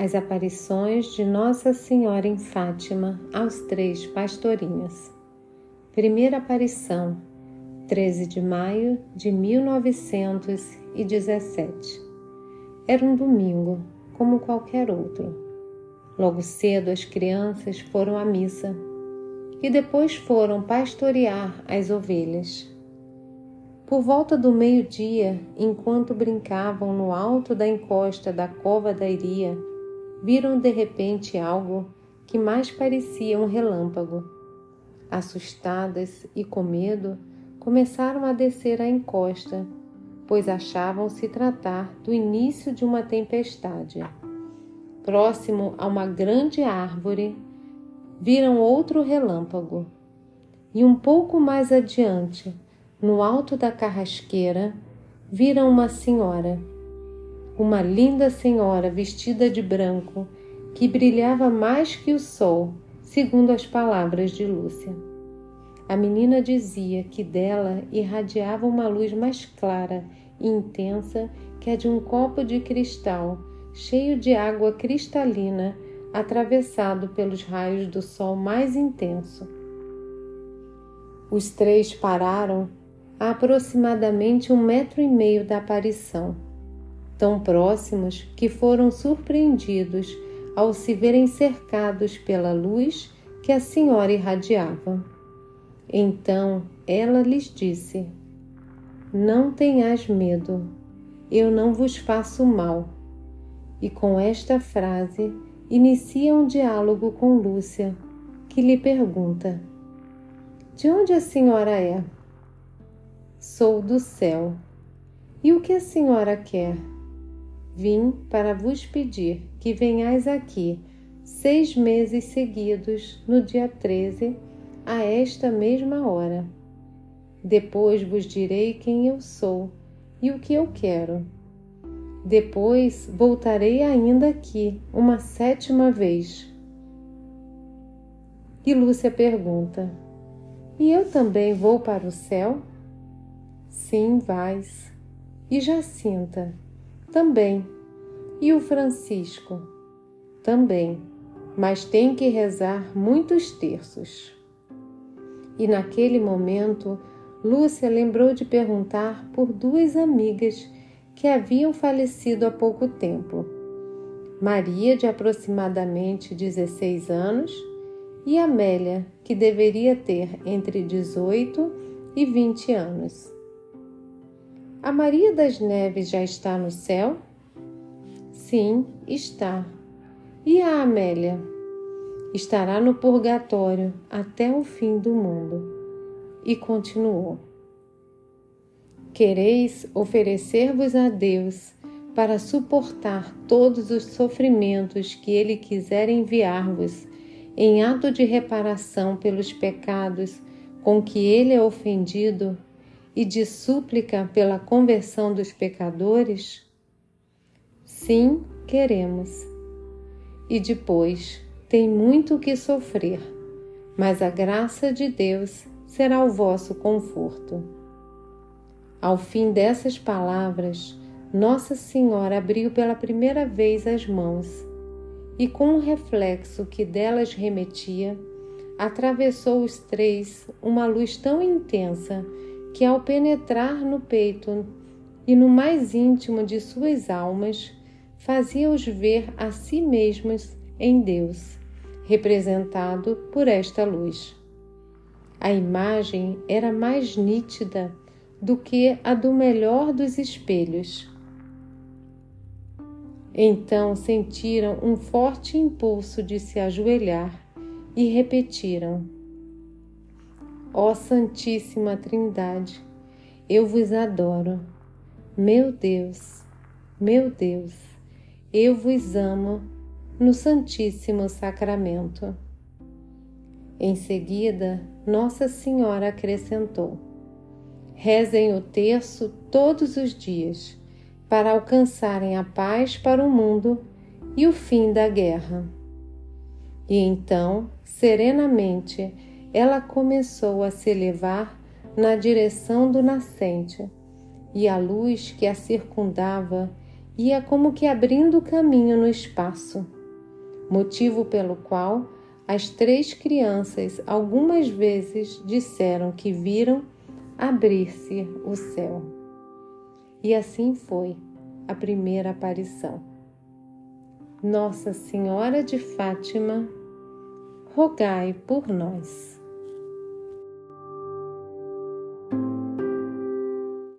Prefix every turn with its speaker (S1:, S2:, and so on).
S1: as aparições de Nossa Senhora em Fátima aos três pastorinhos. Primeira aparição, 13 de maio de 1917. Era um domingo, como qualquer outro. Logo cedo as crianças foram à missa e depois foram pastorear as ovelhas. Por volta do meio-dia, enquanto brincavam no alto da encosta da cova da Iria, viram de repente algo que mais parecia um relâmpago. Assustadas e com medo, começaram a descer a encosta, pois achavam se tratar do início de uma tempestade. Próximo a uma grande árvore, viram outro relâmpago. E um pouco mais adiante, no alto da carrasqueira, viram uma senhora uma linda senhora vestida de branco que brilhava mais que o sol, segundo as palavras de Lúcia. A menina dizia que dela irradiava uma luz mais clara e intensa que a de um copo de cristal cheio de água cristalina atravessado pelos raios do sol mais intenso. Os três pararam a aproximadamente um metro e meio da aparição tão próximos que foram surpreendidos ao se verem cercados pela luz que a senhora irradiava. Então ela lhes disse: Não tenhas medo, eu não vos faço mal. E com esta frase inicia um diálogo com Lúcia, que lhe pergunta: De onde a senhora é? Sou do céu. E o que a senhora quer? Vim para vos pedir que venhais aqui seis meses seguidos, no dia 13, a esta mesma hora. Depois vos direi quem eu sou e o que eu quero. Depois voltarei ainda aqui uma sétima vez. E Lúcia pergunta: E eu também vou para o céu? Sim, vais. E Jacinta? Também. E o Francisco? Também. Mas tem que rezar muitos terços. E naquele momento, Lúcia lembrou de perguntar por duas amigas que haviam falecido há pouco tempo. Maria, de aproximadamente 16 anos, e Amélia, que deveria ter entre 18 e 20 anos. A Maria das Neves já está no céu? Sim, está. E a Amélia? Estará no purgatório até o fim do mundo. E continuou: Quereis oferecer-vos a Deus para suportar todos os sofrimentos que Ele quiser enviar-vos, em ato de reparação pelos pecados com que Ele é ofendido e de súplica pela conversão dos pecadores? Sim, queremos. E depois tem muito que sofrer, mas a graça de Deus será o vosso conforto. Ao fim dessas palavras, Nossa Senhora abriu pela primeira vez as mãos e, com um reflexo que delas remetia, atravessou os três uma luz tão intensa que, ao penetrar no peito e no mais íntimo de suas almas, fazia-os ver a si mesmos em Deus, representado por esta luz. A imagem era mais nítida do que a do melhor dos espelhos. Então sentiram um forte impulso de se ajoelhar e repetiram: Ó Santíssima Trindade, eu vos adoro. Meu Deus, meu Deus, eu vos amo no Santíssimo Sacramento. Em seguida, Nossa Senhora acrescentou: Rezem o terço todos os dias para alcançarem a paz para o mundo e o fim da guerra. E então, serenamente, ela começou a se elevar na direção do nascente, e a luz que a circundava ia como que abrindo caminho no espaço, motivo pelo qual as três crianças algumas vezes disseram que viram abrir-se o céu. E assim foi a primeira aparição. Nossa Senhora de Fátima, rogai por nós.